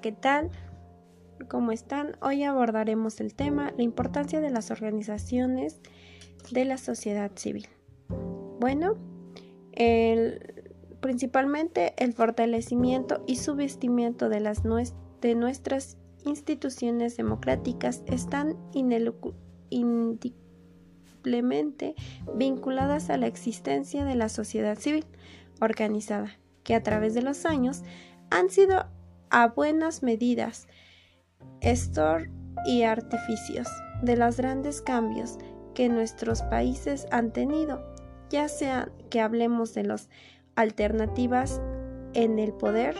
¿qué tal? ¿Cómo están? Hoy abordaremos el tema la importancia de las organizaciones de la sociedad civil. Bueno, principalmente el fortalecimiento y subestimiento de, las, de nuestras instituciones democráticas están indiscutiblemente vinculadas a la existencia de la sociedad civil organizada, que a través de los años han sido a buenas medidas. Estor y artificios de los grandes cambios que nuestros países han tenido, ya sea que hablemos de las alternativas en el poder,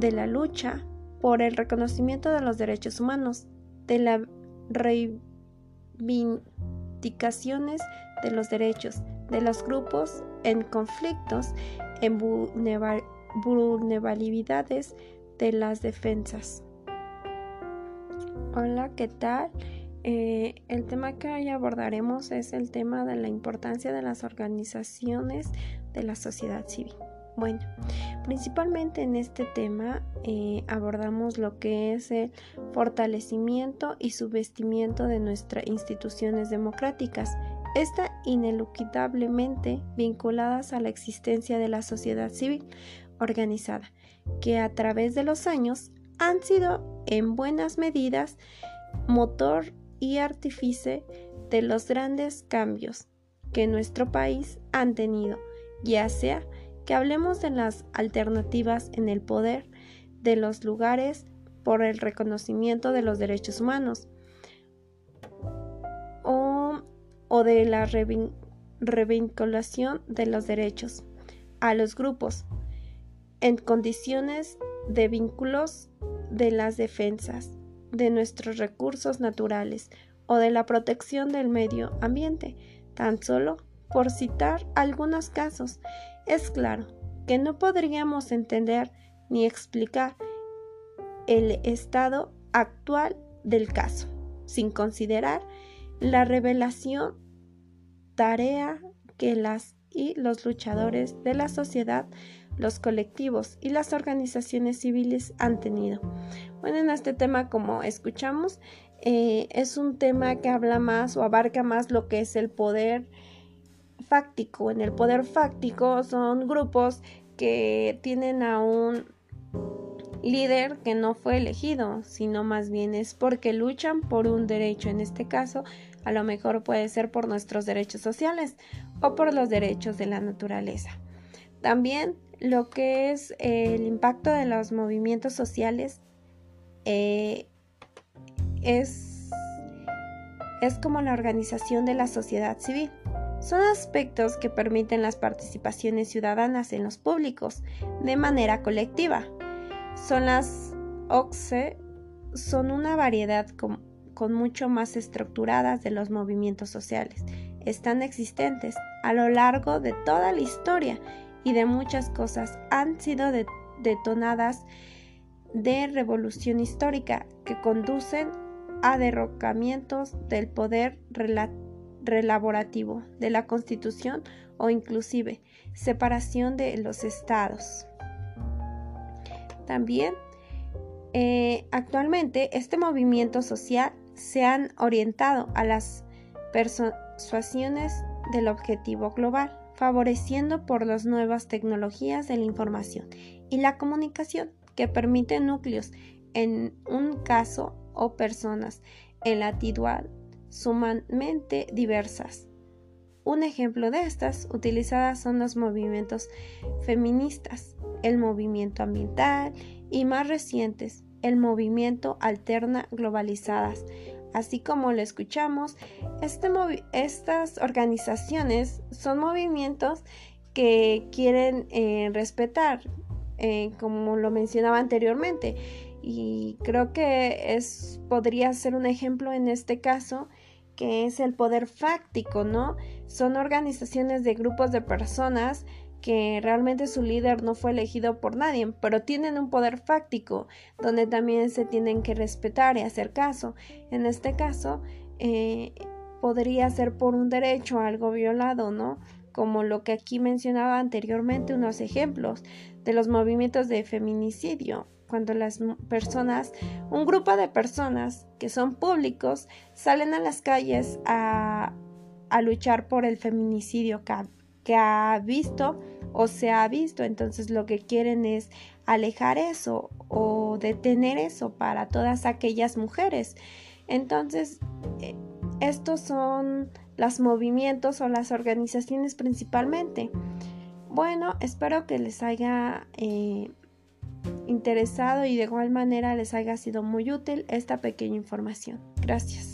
de la lucha por el reconocimiento de los derechos humanos, de las reivindicaciones de los derechos, de los grupos en conflictos, en vulnerabilidades, de las defensas. Hola, ¿qué tal? Eh, el tema que hoy abordaremos es el tema de la importancia de las organizaciones de la sociedad civil. Bueno, principalmente en este tema eh, abordamos lo que es el fortalecimiento y subestimiento de nuestras instituciones democráticas, esta ineluctablemente vinculadas a la existencia de la sociedad civil organizada, que a través de los años han sido en buenas medidas motor y artífice de los grandes cambios que nuestro país han tenido, ya sea que hablemos de las alternativas en el poder de los lugares por el reconocimiento de los derechos humanos o, o de la revinculación de los derechos a los grupos en condiciones de vínculos de las defensas de nuestros recursos naturales o de la protección del medio ambiente, tan solo por citar algunos casos. Es claro que no podríamos entender ni explicar el estado actual del caso, sin considerar la revelación tarea que las y los luchadores de la sociedad los colectivos y las organizaciones civiles han tenido. Bueno, en este tema, como escuchamos, eh, es un tema que habla más o abarca más lo que es el poder fáctico. En el poder fáctico son grupos que tienen a un líder que no fue elegido, sino más bien es porque luchan por un derecho. En este caso, a lo mejor puede ser por nuestros derechos sociales o por los derechos de la naturaleza. También lo que es el impacto de los movimientos sociales eh, es, es como la organización de la sociedad civil. Son aspectos que permiten las participaciones ciudadanas en los públicos de manera colectiva. Son las OXE, son una variedad con mucho más estructuradas de los movimientos sociales. Están existentes a lo largo de toda la historia y de muchas cosas han sido detonadas de revolución histórica que conducen a derrocamientos del poder relaborativo de la Constitución o inclusive separación de los estados. También eh, actualmente este movimiento social se han orientado a las persuasiones del objetivo global favoreciendo por las nuevas tecnologías de la información y la comunicación que permiten núcleos en un caso o personas en la igual sumamente diversas. Un ejemplo de estas utilizadas son los movimientos feministas, el movimiento ambiental y más recientes, el movimiento alterna globalizadas, Así como lo escuchamos, este estas organizaciones son movimientos que quieren eh, respetar, eh, como lo mencionaba anteriormente. Y creo que es, podría ser un ejemplo en este caso que es el poder fáctico, ¿no? Son organizaciones de grupos de personas que realmente su líder no fue elegido por nadie, pero tienen un poder fáctico donde también se tienen que respetar y hacer caso. En este caso, eh, podría ser por un derecho algo violado, ¿no? Como lo que aquí mencionaba anteriormente, unos ejemplos de los movimientos de feminicidio, cuando las personas, un grupo de personas que son públicos, salen a las calles a, luchar por el feminicidio que ha visto o se ha visto. Entonces lo que quieren es alejar eso o detener eso para todas aquellas mujeres. Entonces, eh, estos son los movimientos o las organizaciones principalmente. Bueno, espero que les haya eh, interesado y de igual manera les haya sido muy útil esta pequeña información. Gracias.